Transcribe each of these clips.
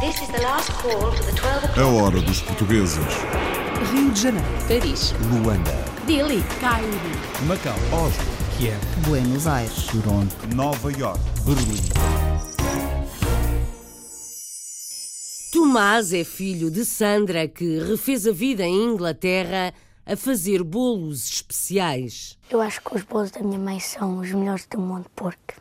A o'clock. hora dos portugueses. Rio de Janeiro, Paris, Luanda, Delhi, Cairo, Macau, Oslo, Kiev, Buenos Aires, Toronto, Nova York, Berlim. Tomás é filho de Sandra, que refez a vida em Inglaterra a fazer bolos especiais. Eu acho que os bolos da minha mãe são os melhores do mundo porque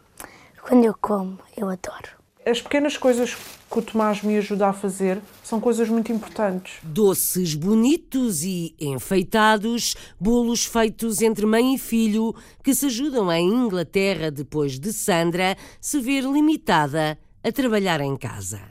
quando eu como, eu adoro. As pequenas coisas que o Tomás me ajuda a fazer são coisas muito importantes. Doces bonitos e enfeitados, bolos feitos entre mãe e filho que se ajudam em Inglaterra depois de Sandra se ver limitada a trabalhar em casa.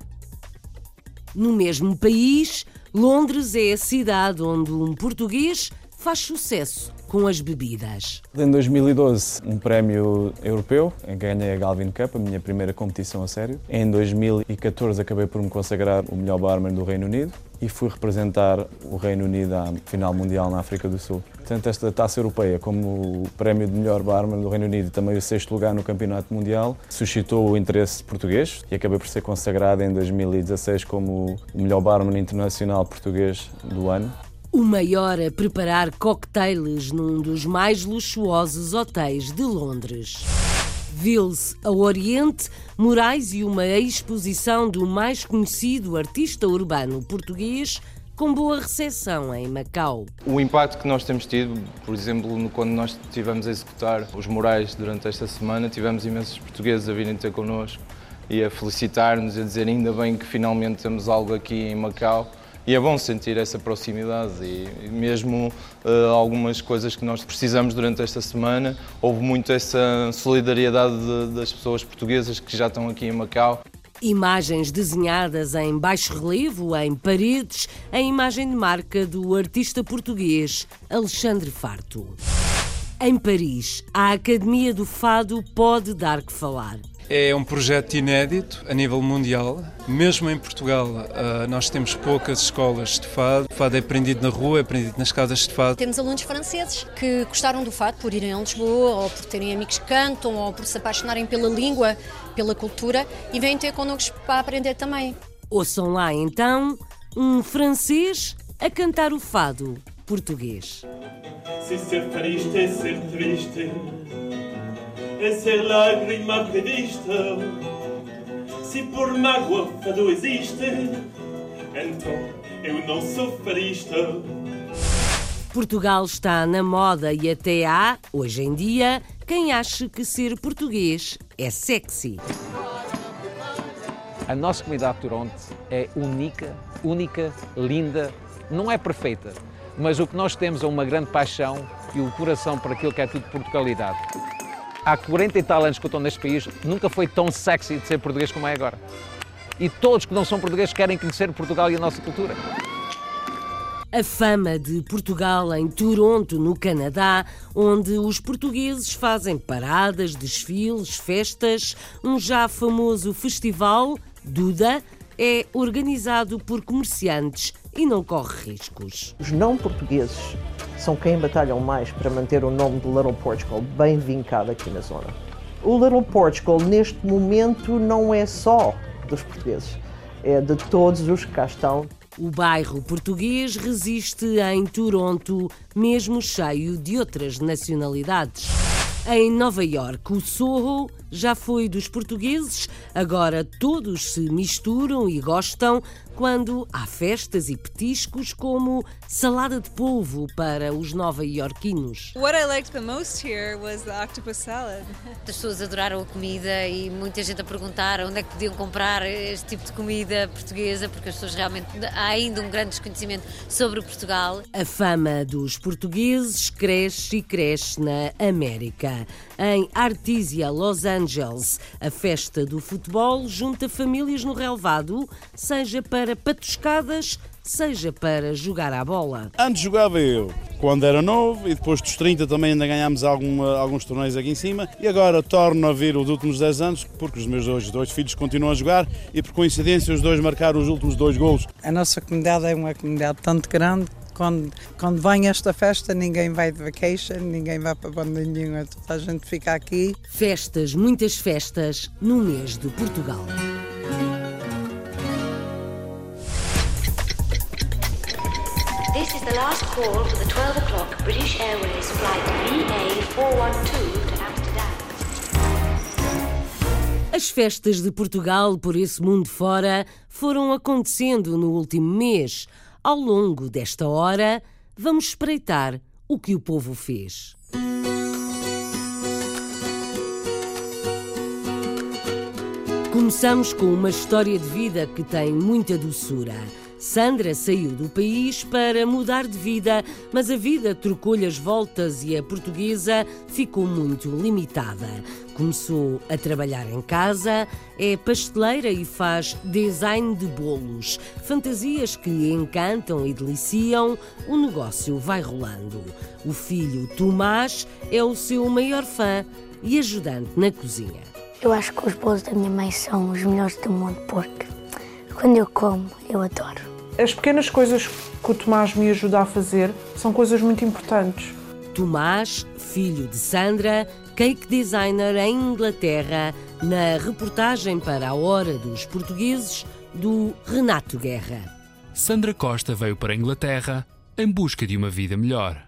No mesmo país, Londres é a cidade onde um português faz sucesso com as bebidas. Em 2012, um prémio europeu, ganhei a Galvin Cup, a minha primeira competição a sério. Em 2014, acabei por me consagrar o melhor barman do Reino Unido e fui representar o Reino Unido à final mundial na África do Sul. Portanto, esta taça europeia, como o prémio de melhor barman do Reino Unido e também o sexto lugar no Campeonato Mundial, suscitou o interesse português e acabei por ser consagrado em 2016 como o melhor barman internacional português do ano. O maior a preparar cocktails num dos mais luxuosos hotéis de Londres. Viu-se ao Oriente, Moraes e uma exposição do mais conhecido artista urbano português com boa recepção em Macau. O impacto que nós temos tido, por exemplo, quando nós estivemos a executar os murais durante esta semana, tivemos imensos portugueses a virem ter connosco e a felicitar-nos, a dizer ainda bem que finalmente temos algo aqui em Macau. E é bom sentir essa proximidade e mesmo eh, algumas coisas que nós precisamos durante esta semana, houve muito essa solidariedade de- das pessoas portuguesas que já estão aqui em Macau. Imagens desenhadas em baixo relevo, em paredes, a imagem de marca do artista português Alexandre Farto. Em Paris, a Academia do Fado pode dar que falar. É um projeto inédito a nível mundial. Mesmo em Portugal, ah, nós temos poucas escolas de fado. O fado é aprendido na rua, é aprendido nas casas de fado. Temos alunos franceses que gostaram do fado por irem a Lisboa, ou por terem amigos que cantam, ou por se apaixonarem pela língua, pela cultura, e vêm ter connosco para aprender também. Ouçam lá então um francês a cantar o fado português. Se ser triste é ser triste, é ser lágrima prevista. Se por mágoa fado existe, então eu não sou farista. Portugal está na moda e até há, hoje em dia, quem acha que ser português é sexy. A nossa comunidade de Toronto é única, única, linda, não é perfeita, mas o que nós temos é uma grande paixão e o coração por aquilo que é tudo Portugalidade. Há 40 e tal anos que eu estou neste país, nunca foi tão sexy de ser português como é agora. E todos que não são portugueses querem conhecer Portugal e a nossa cultura. A fama de Portugal em Toronto, no Canadá, onde os portugueses fazem paradas, desfiles, festas, um já famoso festival, Duda, é organizado por comerciantes e não corre riscos. Os não portugueses são quem batalham mais para manter o nome de Little Portugal bem vincado aqui na zona. O Little Portugal, neste momento, não é só dos portugueses, é de todos os que cá estão. O bairro português resiste em Toronto, mesmo cheio de outras nacionalidades. Em Nova York, o Soho já foi dos portugueses, agora todos se misturam e gostam quando há festas e petiscos como salada de polvo para os nova-iorquinos. What I liked the most here was the octopus salad. As pessoas adoraram a comida e muita gente a perguntar onde é que podiam comprar este tipo de comida portuguesa, porque as pessoas realmente. Há ainda um grande desconhecimento sobre Portugal. A fama dos portugueses cresce e cresce na América. Em Artesia, Los Angeles, a festa do futebol junta famílias no relevado, seja para patuscadas, seja para jogar à bola. Antes jogava eu, quando era novo, e depois dos 30 também ainda ganhámos alguma, alguns torneios aqui em cima. E agora torno a vir os últimos 10 anos, porque os meus dois, dois filhos continuam a jogar e por coincidência os dois marcaram os últimos dois golos. A nossa comunidade é uma comunidade tanto grande quando, quando vem esta festa, ninguém vai de vacation, ninguém vai para banda nenhuma, toda a gente fica aqui. Festas, muitas festas, no mês de Portugal. This is the last call for the 12 o'clock British Airways flight VA412 as festas de Portugal por esse mundo fora foram acontecendo no último mês. Ao longo desta hora, vamos espreitar o que o povo fez. Começamos com uma história de vida que tem muita doçura. Sandra saiu do país para mudar de vida, mas a vida trocou-lhe as voltas e a portuguesa ficou muito limitada. Começou a trabalhar em casa, é pasteleira e faz design de bolos. Fantasias que lhe encantam e deliciam, o negócio vai rolando. O filho Tomás é o seu maior fã e ajudante na cozinha. Eu acho que os bolos da minha mãe são os melhores do mundo porque quando eu como, eu adoro. As pequenas coisas que o Tomás me ajuda a fazer são coisas muito importantes. Tomás, filho de Sandra, cake designer em Inglaterra, na reportagem para a Hora dos Portugueses do Renato Guerra. Sandra Costa veio para a Inglaterra em busca de uma vida melhor.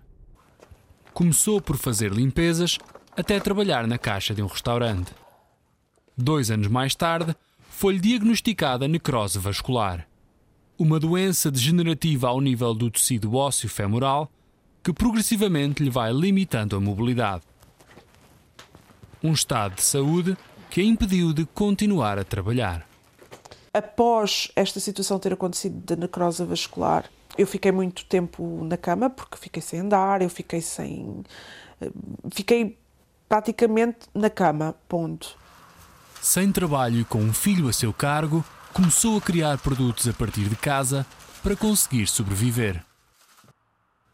Começou por fazer limpezas até trabalhar na caixa de um restaurante. Dois anos mais tarde, foi-lhe diagnosticada necrose vascular, uma doença degenerativa ao nível do tecido ósseo femoral que progressivamente lhe vai limitando a mobilidade. Um estado de saúde que a impediu de continuar a trabalhar. Após esta situação ter acontecido da necrose vascular, eu fiquei muito tempo na cama porque fiquei sem andar, eu fiquei sem. eh, Fiquei praticamente na cama, ponto. Sem trabalho e com um filho a seu cargo, começou a criar produtos a partir de casa para conseguir sobreviver.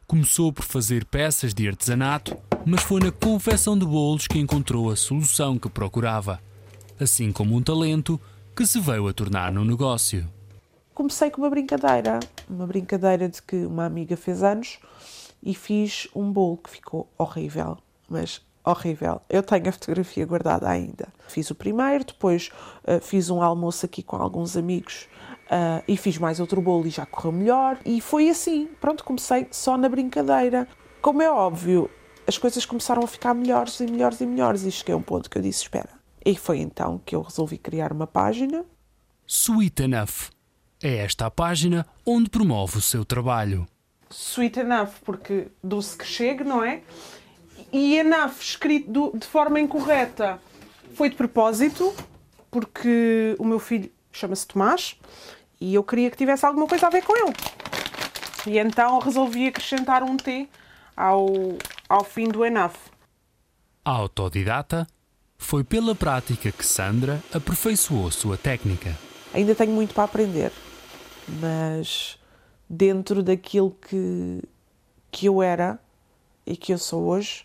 Começou por fazer peças de artesanato, mas foi na confecção de bolos que encontrou a solução que procurava, assim como um talento que se veio a tornar no negócio. Comecei com uma brincadeira, uma brincadeira de que uma amiga fez anos e fiz um bolo que ficou horrível, mas horrível. Eu tenho a fotografia guardada ainda. Fiz o primeiro, depois uh, fiz um almoço aqui com alguns amigos uh, e fiz mais outro bolo e já correu melhor. E foi assim, pronto, comecei só na brincadeira. Como é óbvio, as coisas começaram a ficar melhores e melhores e melhores e cheguei a um ponto que eu disse, espera. E foi então que eu resolvi criar uma página. Sweet Enough. É esta a página onde promove o seu trabalho. Sweet enough, porque doce que chegue, não é? E enough escrito do- de forma incorreta foi de propósito, porque o meu filho chama-se Tomás e eu queria que tivesse alguma coisa a ver com ele. E então resolvi acrescentar um T ao, ao fim do enough. Autodidata, foi pela prática que Sandra aperfeiçoou sua técnica. Ainda tenho muito para aprender, mas dentro daquilo que, que eu era e que eu sou hoje,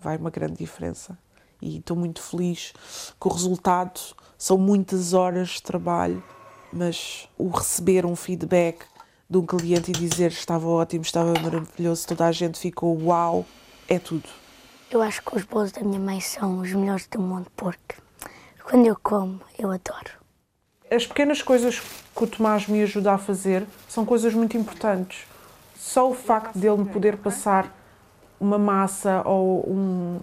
vai uma grande diferença. E estou muito feliz com o resultado. São muitas horas de trabalho, mas o receber um feedback de um cliente e dizer estava ótimo, estava maravilhoso, toda a gente ficou uau, é tudo. Eu acho que os bolos da minha mãe são os melhores do mundo porque quando eu como, eu adoro. As pequenas coisas que o Tomás me ajuda a fazer são coisas muito importantes. Só o facto dele me poder passar uma massa ou um-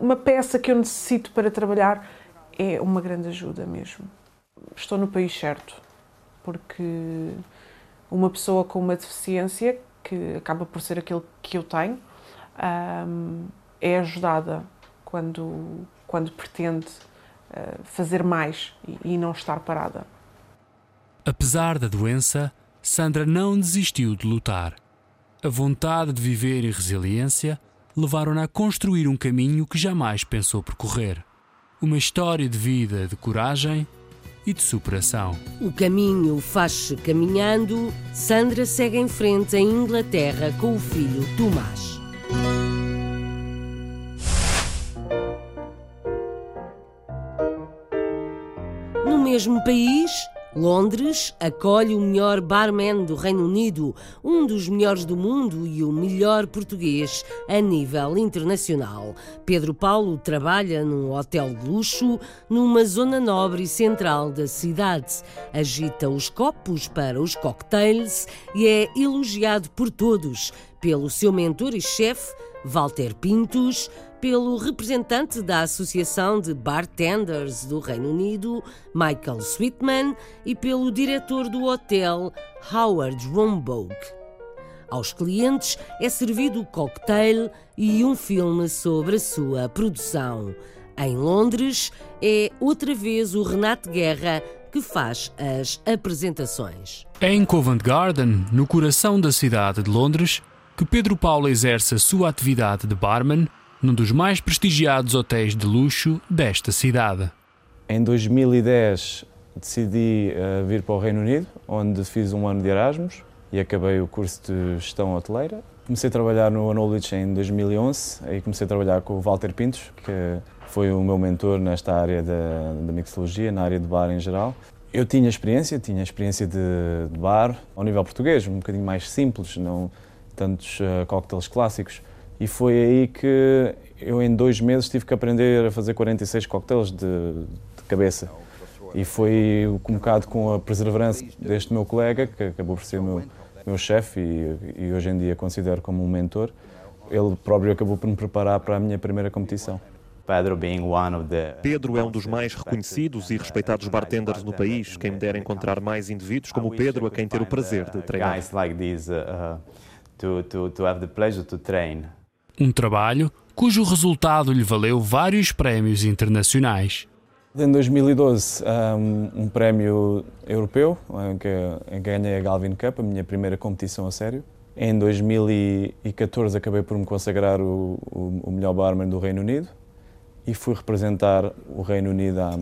uma peça que eu necessito para trabalhar é uma grande ajuda mesmo. Estou no país certo, porque uma pessoa com uma deficiência, que acaba por ser aquilo que eu tenho, ahm, é ajudada quando, quando pretende ah, fazer mais e, e não estar parada. Apesar da doença, Sandra não desistiu de lutar. A vontade de viver e resiliência levaram-na a construir um caminho que jamais pensou percorrer. Uma história de vida, de coragem e de superação. O caminho faz-se caminhando. Sandra segue em frente em Inglaterra com o filho Tomás. No mesmo país, Londres acolhe o melhor barman do Reino Unido, um dos melhores do mundo e o melhor português a nível internacional. Pedro Paulo trabalha num hotel de luxo numa zona nobre e central da cidade. Agita os copos para os cocktails e é elogiado por todos, pelo seu mentor e chefe, Walter Pintos, pelo representante da Associação de Bartenders do Reino Unido, Michael Sweetman, e pelo diretor do hotel, Howard Rombogue. Aos clientes é servido o cocktail e um filme sobre a sua produção. Em Londres, é outra vez o Renato Guerra que faz as apresentações. É em Covent Garden, no coração da cidade de Londres, que Pedro Paulo exerce a sua atividade de barman num dos mais prestigiados hotéis de luxo desta cidade. Em 2010 decidi uh, vir para o Reino Unido, onde fiz um ano de Erasmus e acabei o curso de gestão hoteleira. Comecei a trabalhar no Knowledge em 2011 e comecei a trabalhar com o Walter Pintos, que foi o meu mentor nesta área da, da mixologia, na área de bar em geral. Eu tinha experiência, tinha experiência de, de bar ao nível português, um bocadinho mais simples, não tantos uh, cocktails clássicos. E foi aí que eu, em dois meses, tive que aprender a fazer 46 coquetéis de, de cabeça. E foi um bocado com a perseverança deste meu colega, que acabou por ser meu, meu chefe e, e hoje em dia considero como um mentor. Ele próprio acabou por me preparar para a minha primeira competição. Pedro é um dos mais reconhecidos e respeitados bartenders no país. Quem me dera encontrar mais indivíduos como Pedro a quem ter o prazer de treinar. Um trabalho cujo resultado lhe valeu vários prémios internacionais. Em 2012, um, um prémio europeu, em que, em que ganhei a Galvin Cup, a minha primeira competição a sério. Em 2014 acabei por me consagrar o, o, o melhor barman do Reino Unido e fui representar o Reino Unido à,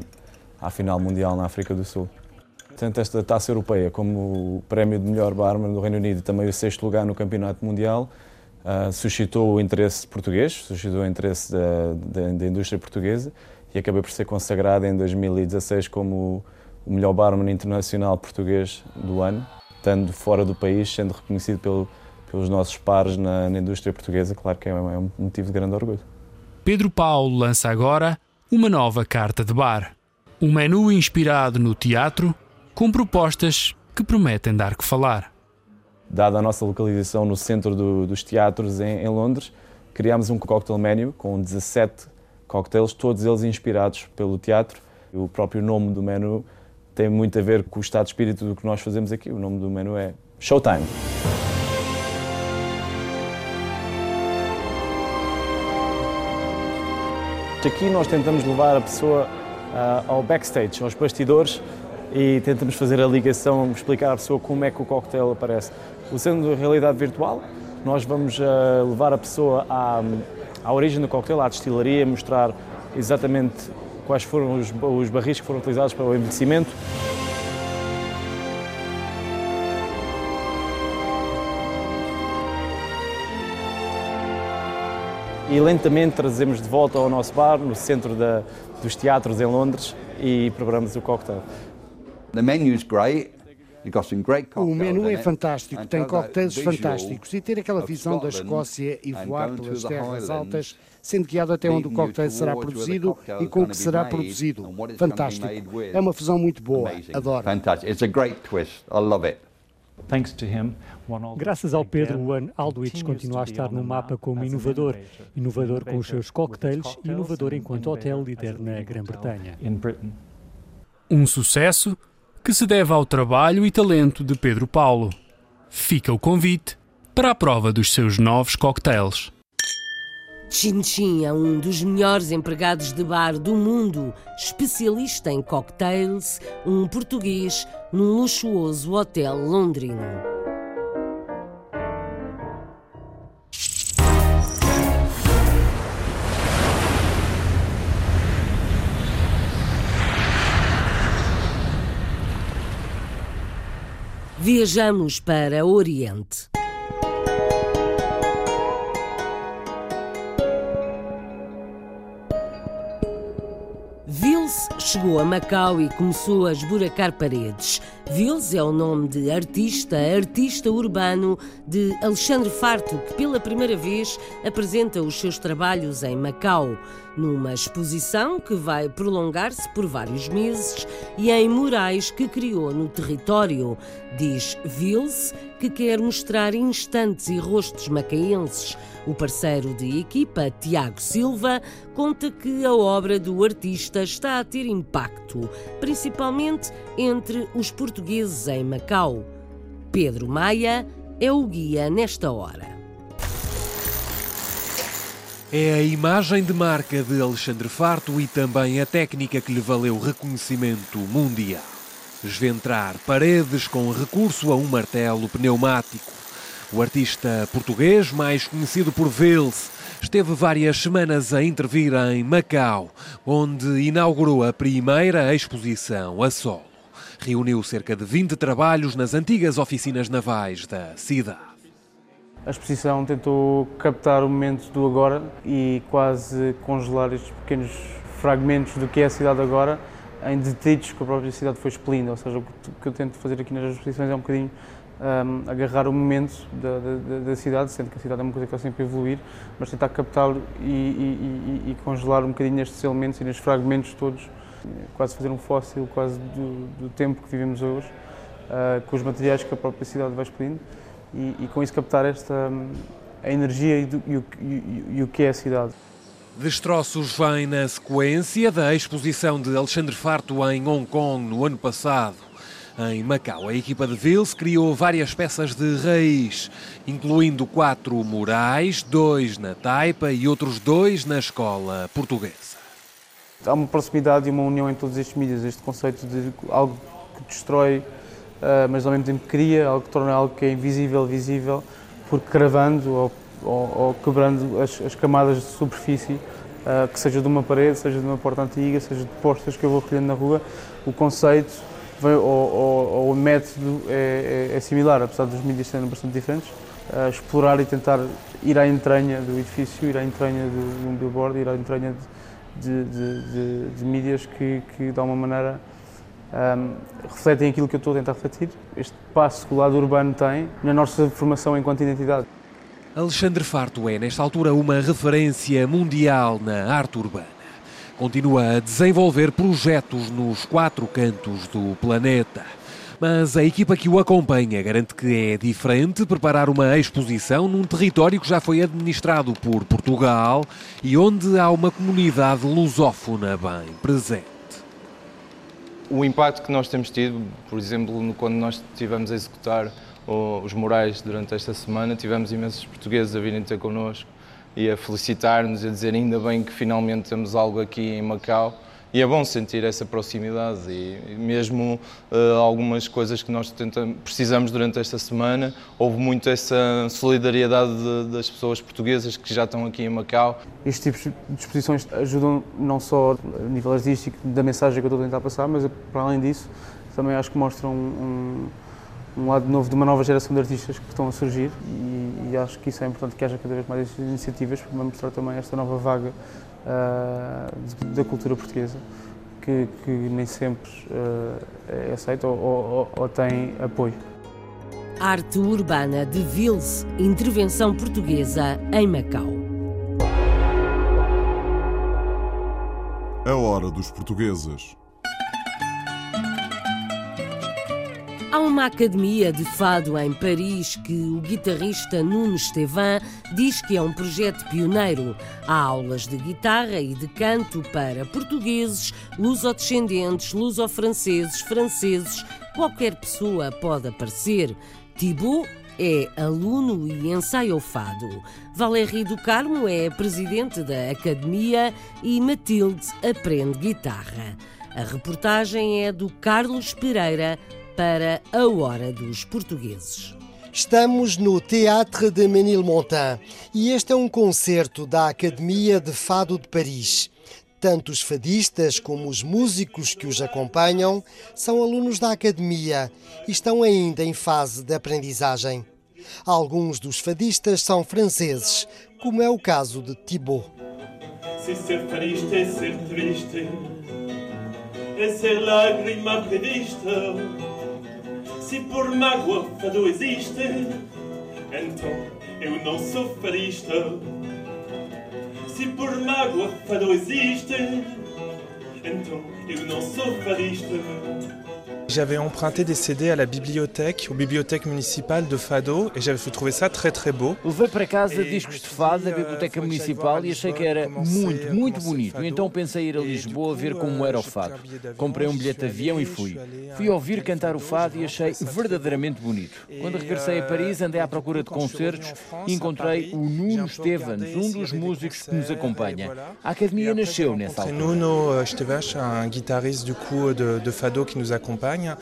à final mundial na África do Sul. Tanto esta taça europeia como o prémio de melhor barman do Reino Unido e também o sexto lugar no campeonato mundial uh, suscitou o interesse português, suscitou o interesse da, da, da, indústria portuguesa e acabei por ser consagrado em 2016 como o melhor barman internacional português do ano, estando fora do país, sendo reconhecido pelo, pelos nossos pares na, na, indústria portuguesa, claro que é, é um motivo de grande orgulho. Pedro Paulo lança agora uma nova carta de bar. Um menu inspirado no teatro, com propostas que prometem dar que falar dada a nossa localização no centro do, dos teatros em, em, Londres, criámos um cocktail menu com 17 cocktails, todos eles inspirados pelo teatro. O próprio nome do menu tem muito a ver com o estado de espírito do que nós fazemos aqui. O nome do menu é Showtime. Aqui nós tentamos levar a pessoa uh, ao backstage, aos bastidores, e tentamos fazer a ligação, explicar à pessoa como é que o cocktail aparece. Usando a realidade virtual, nós vamos uh, levar a pessoa à, à origem do cocktail, à destilaria, mostrar exatamente quais foram os, os barris que foram utilizados para o envelhecimento. E lentamente trazemos de volta ao nosso bar, no centro da, dos teatros em Londres, e programamos o cocktail. Great. O menu é fantástico, tem coquetéis fantásticos e ter aquela visão da Escócia e voar pelas terras altas, sendo guiado até onde o coquetel será produzido e com o que será produzido. Fantástico. É uma fusão muito boa. Adoro. Graças ao Pedro, o One Aldwych continua a estar no mapa como inovador. Inovador com os seus cocktails e inovador enquanto hotel líder na Grã-Bretanha. Um sucesso que se deve ao trabalho e talento de Pedro Paulo. Fica o convite para a prova dos seus novos cocktails. Chin Chin é um dos melhores empregados de bar do mundo, especialista em cocktails, um português num luxuoso hotel londrino. Viajamos para o Oriente. Chegou a Macau e começou a esburacar paredes. Vils é o nome de artista, artista urbano de Alexandre Farto, que pela primeira vez apresenta os seus trabalhos em Macau, numa exposição que vai prolongar-se por vários meses e em murais que criou no território. Diz Vils que quer mostrar instantes e rostos macaenses. O parceiro de equipa, Tiago Silva, conta que a obra do artista está a ter impacto, principalmente entre os portugueses em Macau. Pedro Maia é o guia nesta hora. É a imagem de marca de Alexandre Farto e também a técnica que lhe valeu reconhecimento mundial. Esventrar paredes com recurso a um martelo pneumático. O artista português, mais conhecido por Vils, esteve várias semanas a intervir em Macau, onde inaugurou a primeira exposição a solo. Reuniu cerca de 20 trabalhos nas antigas oficinas navais da cidade. A exposição tentou captar o momento do agora e quase congelar estes pequenos fragmentos do que é a cidade agora em detritos que a própria cidade foi expelindo. Ou seja, o que eu tento fazer aqui nas exposições é um bocadinho um, agarrar o momento da, da, da, cidade, sendo que a cidade é uma coisa que está sempre evoluir, mas tentar captá-lo e, e, e, e, congelar um bocadinho nestes elementos e nestes fragmentos todos, quase fazer um fóssil quase do, do tempo que vivemos hoje, uh, com os materiais que a própria cidade vai expelindo e, com isso captar esta a energia e, do, o, e, o, que é a cidade. Destroços vêm na sequência da exposição de Alexandre Farto em Hong Kong no ano passado. Em Macau, a equipa de Vils criou várias peças de raiz, incluindo quatro murais, dois na Taipa e outros dois na escola portuguesa. Há uma proximidade e uma união em todos estes mídias, este conceito de algo que destrói ah, mas ao mesmo tempo cria algo que torna algo que é invisível visível, porque cravando ou, ou, ou quebrando as, as, camadas de superfície, uh, que seja de uma parede, seja de uma porta antiga, seja de postas que eu vou recolhendo na rua, o conceito vem, ou, ou, o método é, é, é, similar, apesar dos mídias serem bastante diferentes. Uh, explorar e tentar ir à entranha do edifício, ir à entranha de, de um billboard, ir à entranha de, de, de, de mídias que, que, de alguma maneira, um, refletem aquilo que eu estou a tentar refletir. Este passo que o lado urbano tem na nossa formação enquanto identidade. Alexandre Farto é, nesta altura, uma referência mundial na arte urbana. Continua a desenvolver projetos nos quatro cantos do planeta. Mas a equipa que o acompanha garante que é diferente preparar uma exposição num território que já foi administrado por Portugal e onde há uma comunidade lusófona bem presente o impacto que nós temos tido, por exemplo, quando nós estivemos a executar os murais durante esta semana, tivemos imensos portugueses a virem ter connosco e a felicitar-nos, a dizer ainda bem que finalmente temos algo aqui em Macau. E é bom sentir essa proximidade e mesmo uh, algumas coisas que nós tentamos, precisamos durante esta semana, houve muito essa solidariedade de, das pessoas portuguesas que já estão aqui em Macau. Este tipo de exposições ajudam não só a nível artístico da mensagem que eu estou a tentar passar, mas para além disso também acho que mostram um lado novo de uma nova geração de artistas que estão a surgir e, e acho que isso é importante que haja cada vez mais iniciativas para mostrar também esta nova vaga uh, da cultura portuguesa, que, que nem sempre uh, é aceita ou, ou, ou tem apoio. Arte Urbana de Vils, intervenção portuguesa em Macau. A hora dos portugueses. Há uma academia de fado em Paris que o guitarrista Nuno Estevan diz que é um projeto pioneiro. Há aulas de guitarra e de canto para portugueses, luso-descendentes, luso-franceses, franceses, qualquer pessoa pode aparecer. Thibaut é aluno e ensaia o fado. Valéry do Carmo é presidente da academia e Matilde aprende guitarra. A reportagem é do Carlos Pereira para a Hora dos Portugueses. Estamos no Théâtre de Ménilmontant e este é um concerto da Academia de Fado de Paris. Tanto os fadistas como os músicos que os acompanham são alunos da Academia e estão ainda em fase de aprendizagem. Alguns dos fadistas são franceses, como é o caso de Thibaut. Se ser fadista é ser triste, é ser lágrima prevista. Se por mágoa fado existe, então eu não sou fadista. Se por mágoa fado existe, então eu não sou fadista. J'avais emprunté des CD à la bibliothèque, aux bibliothèques municipales de Fado, et j'avais trouvé ça très très beau. Levei para casa discos de fado da Biblioteca Municipal e achei que era muito, muito bonito. Então pensei ir a Lisboa ver como era o fado. Comprei um bilhete de avião e fui. Fui ouvir cantar o fado e achei verdadeiramente bonito. Quando regressei a Paris, andei à procura de concertos e encontrei o Nuno Stevens, um dos músicos que nos acompanha. A academia nasceu nessa altura. Nuno Stevens, un guitariste du coup de, Fado qui nous accompagne.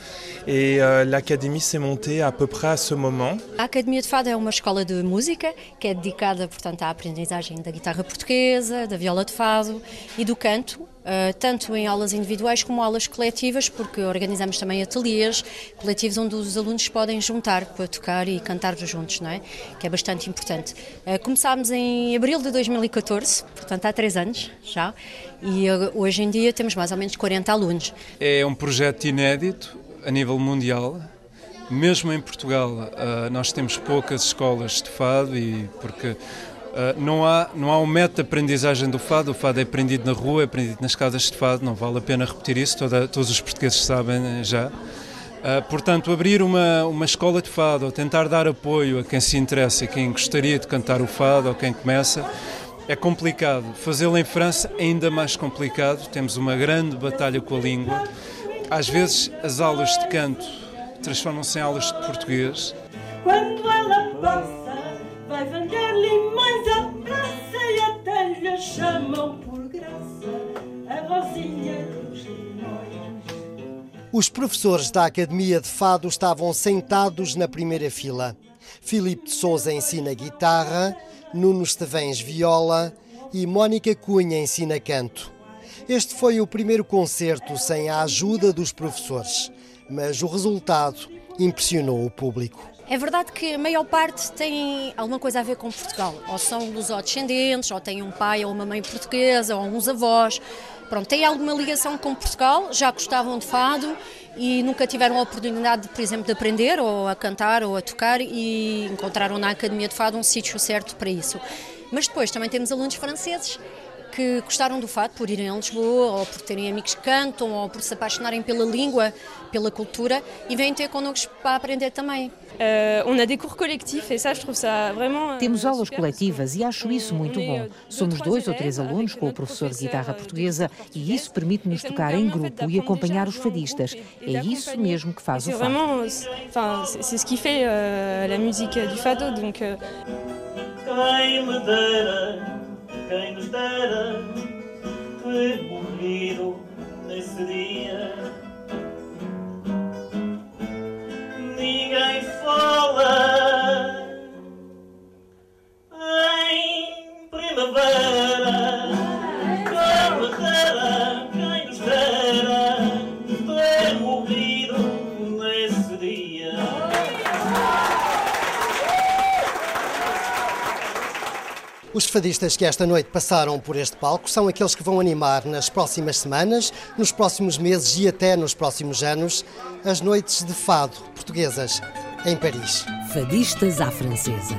Et euh, l'académie s'est montée à peu près à ce moment. A Academia de Fado é uma escola de música que é dedicada, portanto, à aprendizagem da guitarra portuguesa, da viola de fado e do canto, Uh, tanto em aulas individuais como aulas coletivas, porque organizamos também ateliês coletivos onde os alunos podem juntar para tocar e cantar juntos, não é? Que é bastante importante. Uh, começámos em abril de 2014, portanto há três anos já, e uh, hoje em dia temos mais ou menos 40 alunos. É um projeto inédito a nível mundial. Mesmo em Portugal, nós temos poucas escolas de fado e porque Uh, não, há, não há um método de aprendizagem do fado, o fado é aprendido na rua, é aprendido nas casas de fado, não vale a pena repetir isso, toda, todos os portugueses sabem eh, já. Uh, portanto, abrir uma, uma escola de fado ou tentar dar apoio a quem se interessa e quem gostaria de cantar o fado ou quem começa é complicado. Fazê-lo em França é ainda mais complicado, temos uma grande batalha com a língua. Às vezes as aulas de canto transformam-se em aulas de português. Quando ela passa vai vender limões à praça e até lhe chamam por graça a dos. Os professores da Academia de Fado estavam sentados na primeira fila. Filipe de Souza ensina guitarra, Nuno Estevens viola e Mónica Cunha ensina canto. Este foi o primeiro concerto sem a ajuda dos professores, mas o resultado impressionou o público. É verdade que a maior parte tem alguma coisa a ver com Portugal. Ou são lusodescendentes, ou têm um pai ou uma mãe portuguesa, ou uns avós. Pronto, têm alguma ligação com Portugal, já gostavam de fado e nunca tiveram a oportunidade, por exemplo, de aprender ou a cantar ou a tocar e encontraram na Academia de Fado um sítio certo para isso. Mas depois também temos alunos franceses que gostaram do fado por irem a Lisboa, ou por terem amigos que cantam, ou por se apaixonarem pela língua, pela cultura, e vêm ter connosco para aprender também. Euh, euh, Temos aulas coletivas e acho isso muito bom. Somos dois ou três alunos com o professor de guitarra portuguesa e isso permite-nos tocar em grupo e acompanhar os fadistas. É isso mesmo que faz o fado. C'est ce qui fait euh, la musique du fado, donc. Quem me dera, quem nos dera ter morrido nesse dia. Ninguém fala fadistas que esta noite passaram por este palco são aqueles que vão animar nas próximas semanas, nos próximos meses e até nos próximos anos as noites de fado portuguesas em Paris. Fadistas à francesa.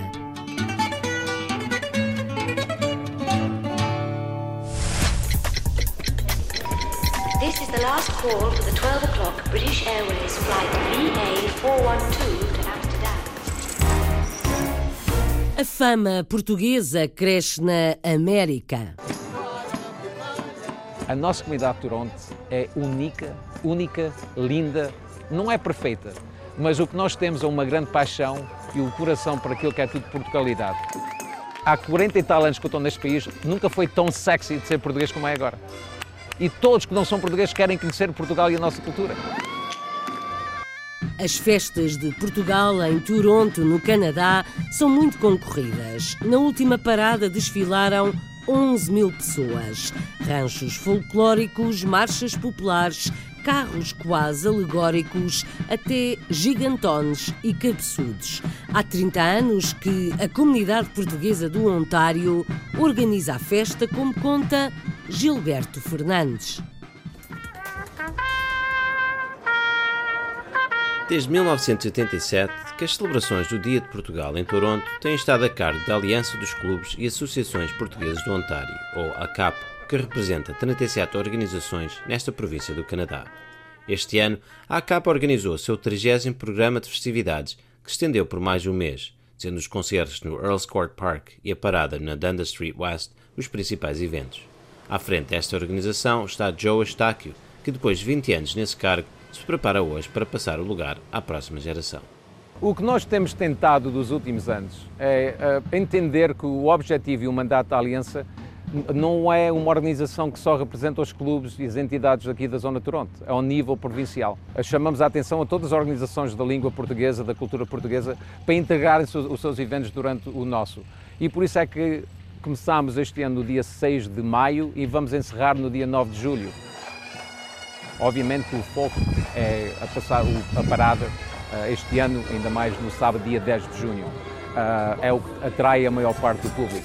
This is the last call for the 12 o'clock British Airways flight VA412 A fama portuguesa cresce na América. A nossa comunidade de Toronto é única, única, linda, não é perfeita, mas o que nós temos é uma grande paixão e o coração por aquilo que é tudo Portugalidade. Há 40 e tal anos que eu estou neste país, nunca foi tão sexy de ser português como é agora. E todos que não são portugueses querem conhecer Portugal e a nossa cultura. As festas de Portugal em Toronto, no Canadá, são muito concorridas. Na última parada desfilaram 11 mil pessoas. Ranchos folclóricos, marchas populares, carros quase alegóricos, até gigantones e cabeçudos. Há 30 anos que a comunidade portuguesa do Ontário organiza a festa, como conta Gilberto Fernandes. Desde 1987 que as celebrações do Dia de Portugal em Toronto têm estado a cargo da Aliança dos Clubes e Associações Portuguesas do Ontário, ou ACAP, que representa 37 organizações nesta província do Canadá. Este ano, a ACAP organizou seu 30 programa de festividades, que estendeu por mais de um mês, sendo os concertos no Earls Court Park e a parada na Dundas Street West os principais eventos. À frente desta organização está Joe Estáquio, que depois de 20 anos nesse cargo, se prepara hoje para passar o lugar à próxima geração. O que nós temos tentado dos últimos anos é uh, entender que o objetivo e o mandato da Aliança não é uma organização que só representa os clubes e as entidades aqui da Zona de Toronto, é ao nível provincial. Chamamos a atenção a todas as organizações da língua portuguesa, da cultura portuguesa, para integrarem os seus eventos durante o nosso. E por isso é que começámos este ano no dia 6 de maio e vamos encerrar no dia 9 de julho. Obviamente o foco é a, passar, a parada eh, este ano, ainda mais no sábado, dia 10 de junho. Eh, é o que atrai a maior parte do público.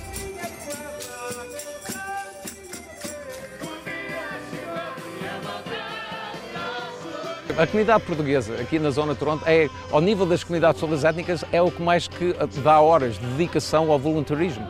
A comunidade portuguesa aqui na zona de Toronto é, ao nível das comunidades todas étnicas, é o que mais que dá horas de dedicação ao voluntarismo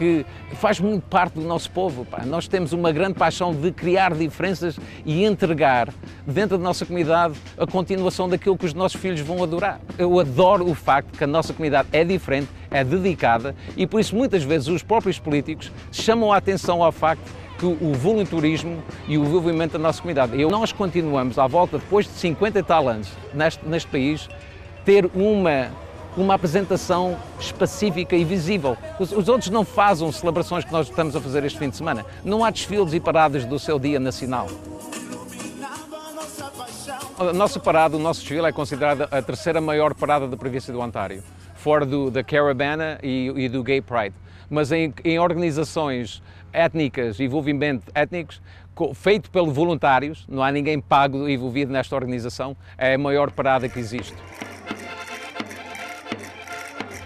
que faz muito parte do nosso povo. Pá. Nós temos uma grande paixão de criar diferenças e entregar dentro da nossa comunidade a continuação daquilo que os nossos filhos vão adorar. Eu adoro o facto que a nossa comunidade é diferente, é dedicada e por isso muitas vezes os próprios políticos chamam a atenção ao facto que o voluntarismo e o envolvimento da nossa comunidade. E nós continuamos, à volta, depois de 50 e tal anos neste, neste país, ter uma uma apresentação específica e visível. Os, os, outros não fazem celebrações que nós estamos a fazer este fim de semana. Não há desfiles e paradas do seu Dia Nacional. A nossa parada, o nosso desfile é considerada a terceira maior parada da província do Ontário, fora do, da Caravana e, e do Gay Pride. Mas em, em organizações étnicas, envolvimento étnicos, feito pelos voluntários, não há ninguém pago envolvido nesta organização, é a maior parada que existe.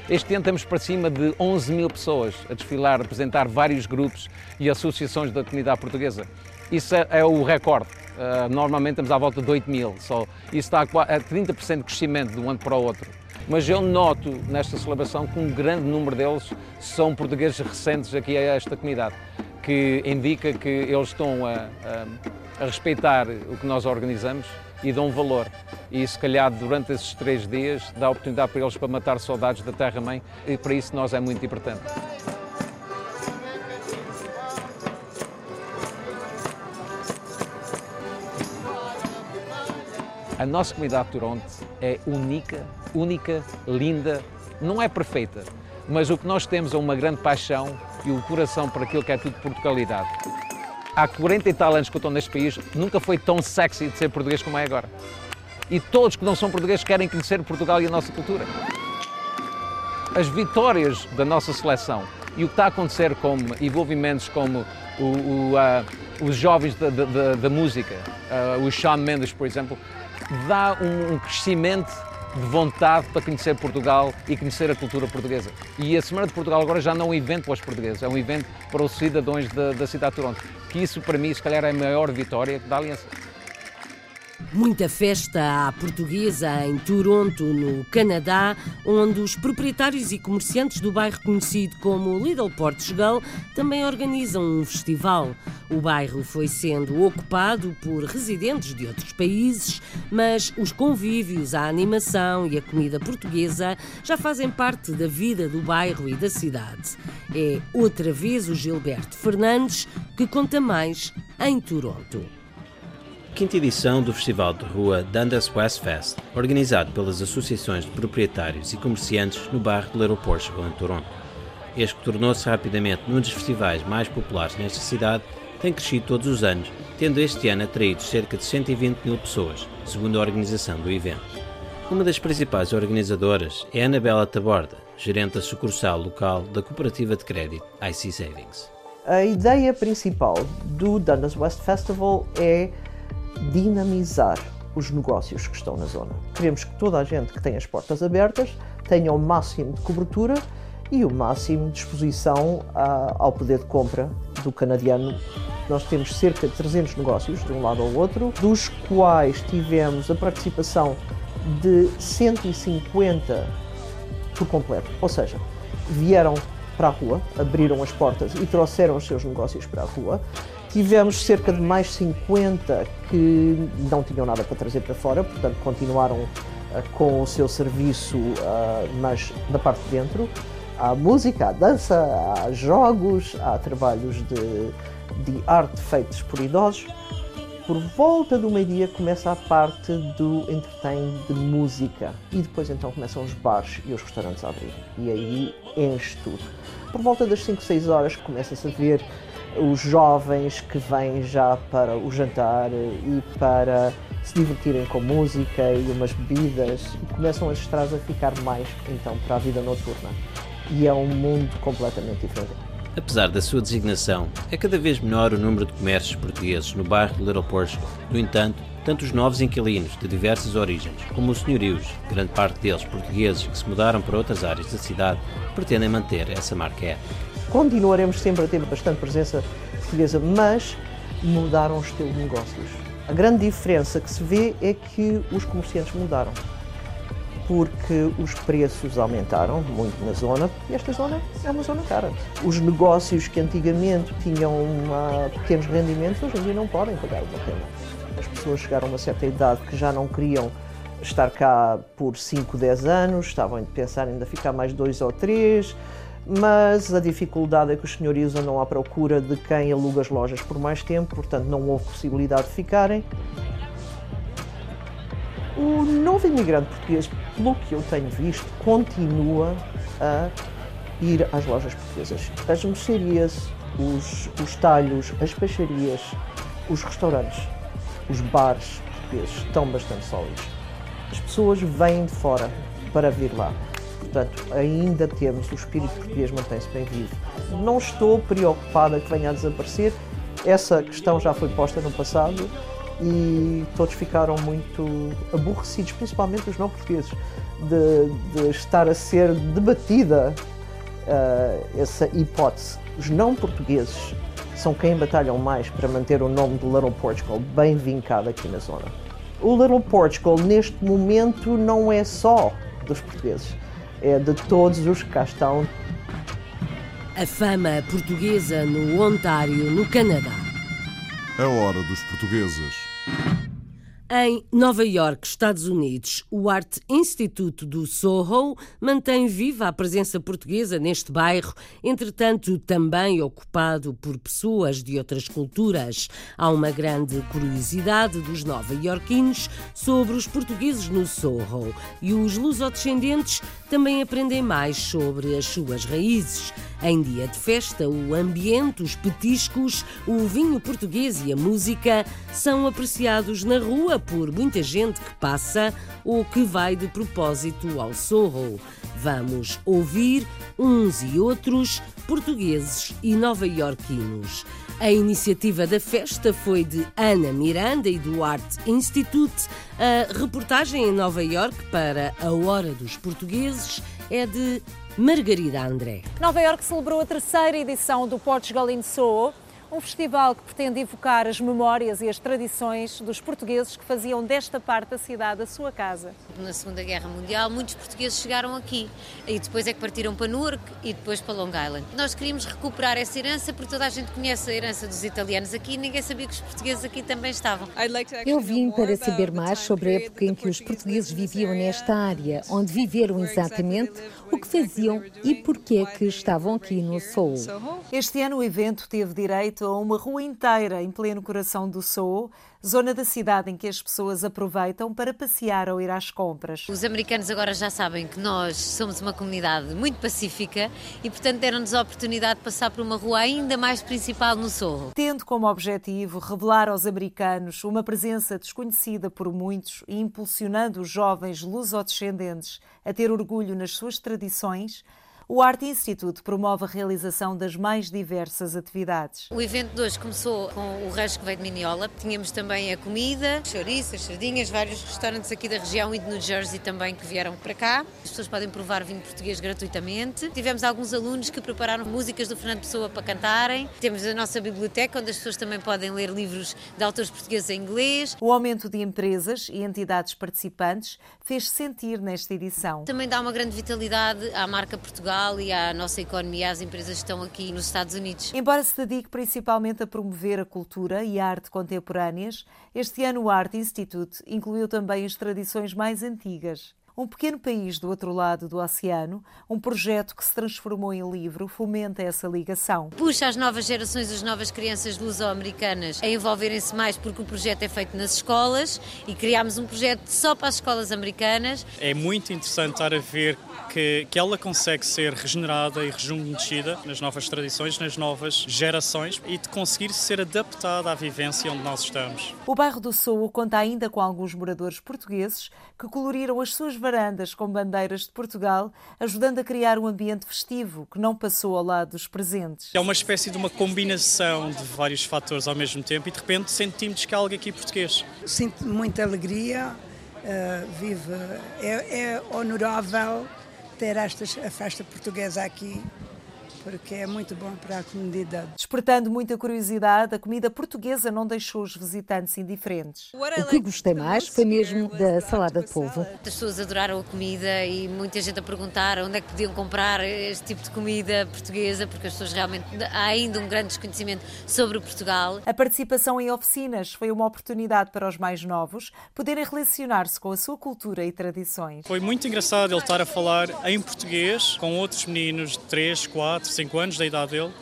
Este ano temos para cima de 11 mil pessoas a desfilar, a apresentar vários grupos e associações da comunidade portuguesa. Isso é, é o recorde. Uh, normalmente estamos à volta de 8 mil só. Isso está a 30% de crescimento de um ano para o outro. Mas eu noto nesta celebração que um grande número deles são portugueses recentes aqui a esta comunidade, que indica que eles estão a, a, a respeitar o que nós organizamos e dão valor. E se calhar durante esses três dias dá oportunidade para eles para matar saudades da terra-mãe e para isso nós é muito importante. A nossa comunidade de Toronto é única, única, linda, não é perfeita, mas o que nós temos é uma grande paixão e o coração para aquilo que é tudo Portugalidade há 40 e tal anos que eu estou neste país, nunca foi tão sexy de ser português como é agora. E todos que não são portugueses querem conhecer Portugal e a nossa cultura. As vitórias da nossa seleção e o que está a acontecer com envolvimentos como o, o, uh, os jovens da, da, da música, uh, o Sean Mendes, por exemplo, dá um, um crescimento de vontade para conhecer Portugal e conhecer a cultura portuguesa. E a Semana de Portugal agora já não é um evento para os portugueses, é um evento para os cidadãos da, da cidade de Toronto. Que isso, para mim, se calhar é a maior vitória da Aliança. Muita festa à portuguesa em Toronto, no Canadá, onde os proprietários e comerciantes do bairro conhecido como Little Portugal também organizam um festival. O bairro foi sendo ocupado por residentes de outros países, mas os convívios, a animação e a comida portuguesa já fazem parte da vida do bairro e da cidade. É outra vez o Gilberto Fernandes que conta mais em Toronto quinta edição do Festival de Rua Dundas West Fest, organizado pelas associações de proprietários e comerciantes no bairro do Aeroporto em Toronto. Este que tornou-se rapidamente num dos festivais mais populares nesta cidade, tem crescido todos os anos, tendo este ano atraído cerca de 120 mil pessoas, segundo a organização do evento. Uma das principais organizadoras é Anabela Taborda, gerente da sucursal local da Cooperativa de Crédito IC Savings. A ideia principal do Dundas West Festival é dinamizar os negócios que estão na zona. Queremos que toda a gente que tem as portas abertas tenha o máximo de cobertura e o máximo de exposição ao poder de compra do canadiano. Nós temos cerca de 300 negócios de um lado ao outro, dos quais tivemos a participação de 150 por completo. Ou seja, vieram para a rua, abriram as portas e trouxeram os seus negócios para a rua. Tivemos cerca de mais 50 que não tinham nada para trazer para fora, portanto continuaram uh, com o seu serviço, uh, mas da parte de dentro. Há música, há dança, há jogos, há trabalhos de, de arte feitos por idosos. Por volta do meio-dia começa a parte do entertain de música e depois então começam os bares e os restaurantes a abrir. E aí enche tudo. Por volta das 5, 6 horas começa-se a ver os jovens que vêm já para o jantar e para se divertirem com música e umas bebidas e começam as estradas a ficar mais então para a vida noturna. E é um mundo completamente diferente. Apesar da sua designação, é cada vez menor o número de comércios portugueses no bairro de Little Portugal. No entanto, tanto os novos inquilinos de diversas origens, como os senhorios, grande parte deles portugueses que se mudaram para outras áreas da cidade, pretendem manter essa marca étnica. Continuaremos sempre a ter bastante presença portuguesa, mas mudaram o estilo de negócios. A grande diferença que se vê é que os comerciantes mudaram porque os preços aumentaram muito na zona e esta zona é uma zona cara. Os negócios que antigamente tinham uma, pequenos rendimentos hoje em dia não podem pagar uma renda. As pessoas chegaram a uma certa idade que já não queriam estar cá por 5, 10 anos, estavam a pensar ainda ficar mais dois ou três, mas a dificuldade é que os senhorios andam à procura de quem aluga as lojas por mais tempo, portanto não houve possibilidade de ficarem o novo imigrante português, pelo que eu tenho visto, continua a ir às lojas portuguesas. As mercearias, os, os talhos, as peixarias, os restaurantes, os bares portugueses estão bastante sólidos. As pessoas vêm de fora para vir lá. Portanto, ainda temos o espírito português mantém-se bem vivo. Não estou preocupada que venha a desaparecer. Essa questão já foi posta no passado e todos ficaram muito aborrecidos, principalmente os não portugueses, de, de estar a ser debatida uh, essa hipótese. Os não portugueses são quem batalham mais para manter o nome de Little Portugal bem vincado aqui na zona. O Little Portugal, neste momento, não é só dos portugueses, é de todos os que cá estão. A fama portuguesa no Ontário, no Canadá. A hora dos portugueses. Em Nova York, Estados Unidos, o Art Institute do Soho mantém viva a presença portuguesa neste bairro, entretanto também ocupado por pessoas de outras culturas. Há uma grande curiosidade dos nova-iorquinos sobre os portugueses no Soho e os lusodescendentes também aprendem mais sobre as suas raízes. Em dia de festa, o ambiente, os petiscos, o vinho português e a música são apreciados na rua por muita gente que passa ou que vai de propósito ao Sorro. Vamos ouvir uns e outros portugueses e nova-iorquinos. A iniciativa da festa foi de Ana Miranda e do Art Institute. A reportagem em Nova York para a Hora dos Portugueses é de Margarida André. Nova York celebrou a terceira edição do Portugal in Soho, um festival que pretende evocar as memórias e as tradições dos portugueses que faziam desta parte da cidade a sua casa. Na Segunda Guerra Mundial, muitos portugueses chegaram aqui e depois é que partiram para Newark e depois para Long Island. Nós queríamos recuperar essa herança porque toda a gente conhece a herança dos italianos aqui e ninguém sabia que os portugueses aqui também estavam. Eu vim para saber mais sobre a época em que os portugueses viviam nesta área, onde viveram exatamente, o que faziam e porquê é que estavam aqui no Soul. Este ano o evento teve direito a uma rua inteira em pleno coração do Soho, zona da cidade em que as pessoas aproveitam para passear ou ir às compras. Os americanos agora já sabem que nós somos uma comunidade muito pacífica e, portanto, deram-nos a oportunidade de passar por uma rua ainda mais principal no Sorro. Tendo como objetivo revelar aos americanos uma presença desconhecida por muitos e impulsionando os jovens lusodescendentes a ter orgulho nas suas tradições, o Art Institute promove a realização das mais diversas atividades. O evento de hoje começou com o resto que veio de Miniola. Tínhamos também a comida, chouriças, sardinhas, vários restaurantes aqui da região e de New Jersey também que vieram para cá. As pessoas podem provar vinho português gratuitamente. Tivemos alguns alunos que prepararam músicas do Fernando Pessoa para cantarem. Temos a nossa biblioteca onde as pessoas também podem ler livros de autores portugueses em inglês. O aumento de empresas e entidades participantes fez sentir nesta edição. Também dá uma grande vitalidade à marca Portugal e à nossa economia, às empresas que estão aqui nos Estados Unidos. Embora se dedique principalmente a promover a cultura e a arte contemporâneas, este ano o Art Institute incluiu também as tradições mais antigas. Um pequeno país do outro lado do oceano, um projeto que se transformou em livro, fomenta essa ligação. Puxa as novas gerações, as novas crianças luso-americanas a envolverem-se mais porque o projeto é feito nas escolas e criámos um projeto só para as escolas americanas. É muito interessante estar a ver que, que ela consegue ser regenerada e rejuvenescida nas novas tradições, nas novas gerações e de conseguir ser adaptada à vivência onde nós estamos. O bairro do Sul conta ainda com alguns moradores portugueses que coloriram as suas varandas com bandeiras de Portugal, ajudando a criar um ambiente festivo que não passou ao lado dos presentes. É uma espécie de uma combinação de vários fatores ao mesmo tempo e de repente sentimos que há algo aqui português. Sinto muita alegria, uh, vive, é, é honorável ter esta, a festa portuguesa aqui, porque é muito bom para a comunidade. Despertando muita curiosidade, a comida portuguesa não deixou os visitantes indiferentes. O que gostei mais foi mesmo da salada de polvo. As pessoas adoraram a comida e muita gente a perguntar onde é que podiam comprar este tipo de comida portuguesa, porque as pessoas realmente há ainda um grande desconhecimento sobre Portugal. A participação em oficinas foi uma oportunidade para os mais novos poderem relacionar-se com a sua cultura e tradições. Foi muito engraçado ele estar a falar em português com outros meninos de 3, 4, 5 anos da idade dele.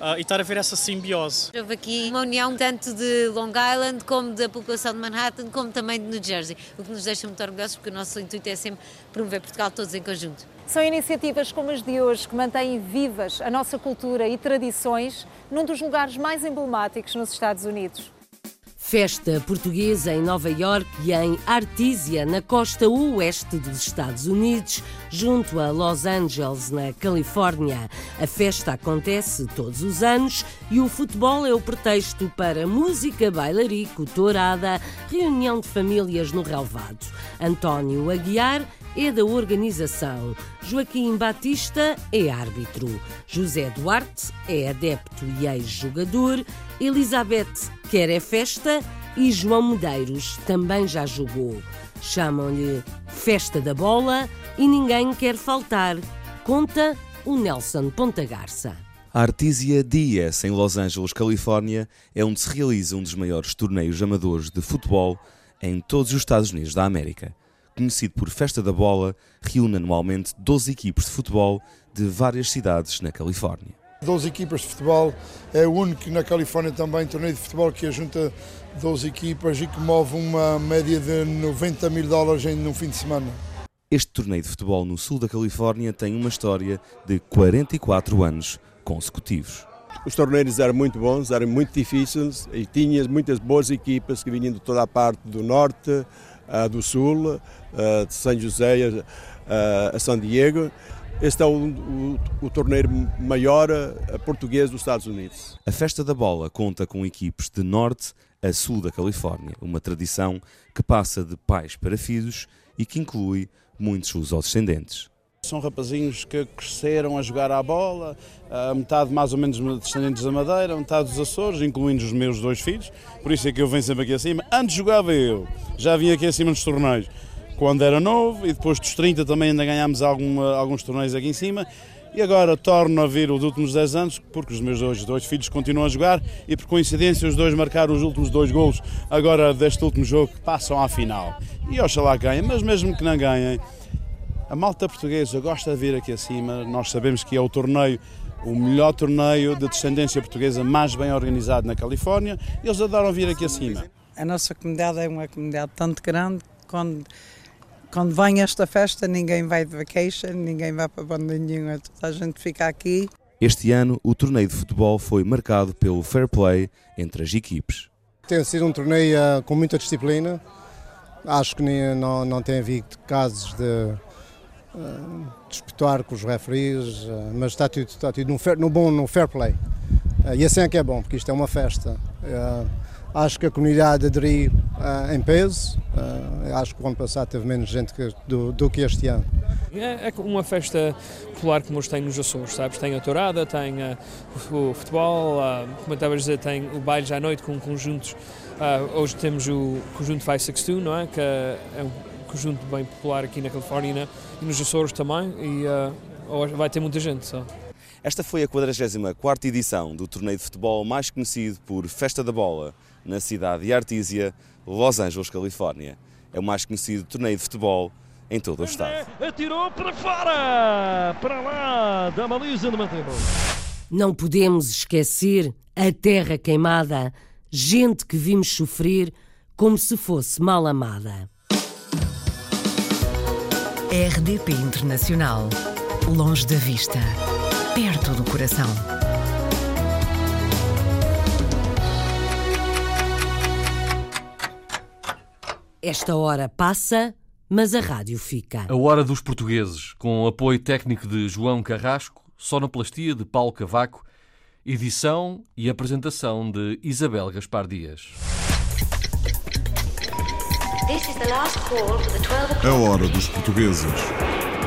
Uh, e estar a ver essa simbiose. Houve aqui uma união tanto de Long Island como da população de Manhattan, como também de New Jersey, o que nos deixa muito orgulhosos porque o nosso intuito é sempre promover Portugal todos em conjunto. São iniciativas como as de hoje que mantêm vivas a nossa cultura e tradições num dos lugares mais emblemáticos nos Estados Unidos. Festa portuguesa em Nova York e em Artesia, na costa oeste dos Estados Unidos, junto a Los Angeles, na Califórnia. A festa acontece todos os anos e o futebol é o pretexto para música, bailarico, tourada, reunião de famílias no relvado. António Aguiar é da organização. Joaquim Batista é árbitro. José Duarte é adepto e ex-jogador. Elizabeth quer é festa e João Medeiros também já jogou. Chamam-lhe Festa da Bola e ninguém quer faltar. Conta o Nelson Ponta Garça. A Artesia Dias, em Los Angeles, Califórnia, é onde se realiza um dos maiores torneios amadores de futebol em todos os Estados Unidos da América. Conhecido por Festa da Bola, reúne anualmente 12 equipes de futebol de várias cidades na Califórnia. 12 equipas de futebol, é o único na Califórnia também torneio de futebol que junta 12 equipas e que move uma média de 90 mil dólares em um fim de semana. Este torneio de futebol no sul da Califórnia tem uma história de 44 anos consecutivos. Os torneios eram muito bons, eram muito difíceis e tinha muitas boas equipas que vinham de toda a parte do norte, do sul, de São José a São Diego. Este é o, o, o torneio maior português dos Estados Unidos. A Festa da Bola conta com equipes de norte a sul da Califórnia, uma tradição que passa de pais para filhos e que inclui muitos descendentes. São rapazinhos que cresceram a jogar à bola, metade mais ou menos descendentes da Madeira, metade dos Açores, incluindo os meus dois filhos, por isso é que eu venho sempre aqui acima. Antes jogava eu, já vim aqui acima nos torneios, quando era novo, e depois dos 30 também ainda ganhámos alguma, alguns torneios aqui em cima, e agora torno a vir os últimos 10 anos, porque os meus dois, dois filhos continuam a jogar, e por coincidência os dois marcaram os últimos dois golos agora deste último jogo, que passam à final. E oxalá ganhem, mas mesmo que não ganhem, a malta portuguesa gosta de vir aqui acima. Nós sabemos que é o torneio, o melhor torneio de descendência portuguesa mais bem organizado na Califórnia. Eles adoram vir aqui acima. A nossa comunidade é uma comunidade tanto grande quando quando vem esta festa ninguém vai de vacation, ninguém vai para banda nenhuma, toda a gente fica aqui. Este ano o torneio de futebol foi marcado pelo fair play entre as equipes. Tem sido um torneio uh, com muita disciplina. Acho que nem, não, não tem havido casos de uh, disputar com os referees, uh, mas está tudo, está tudo no, fair, no bom, no fair play. Uh, e assim é que é bom, porque isto é uma festa. Acho que a comunidade aderiu em peso, acho que o ano passado teve menos gente que, do, do que este ano. É, é uma festa popular como hoje tem nos Açores, sabes? Tem a tourada, tem uh, o, futebol, uh, como estava a dizer, tem o baile já à noite com conjuntos. Uh, hoje temos o conjunto 562, não é? Que é um conjunto bem popular aqui na Califórnia e nos Açores também, e vai ter muita gente. Só. Esta foi a 44 edição do torneio de futebol mais conhecido por Festa da Bola, na cidade de Artesia, Los Angeles, Califórnia. É o mais conhecido torneio de futebol em todo o estado. Atirou para fora, para lá da baliza de Mateus. Não podemos esquecer a terra queimada, gente que vimos sofrer como se fosse mal amada. RDP Internacional. Longe da vista, perto do coração. Esta hora passa mas a rádio fica. A Hora dos Portugueses, com apoio técnico de João Carrasco, sonoplastia de Paulo Cavaco, edição e apresentação de Isabel Gaspar Dias. A Hora dos Portugueses.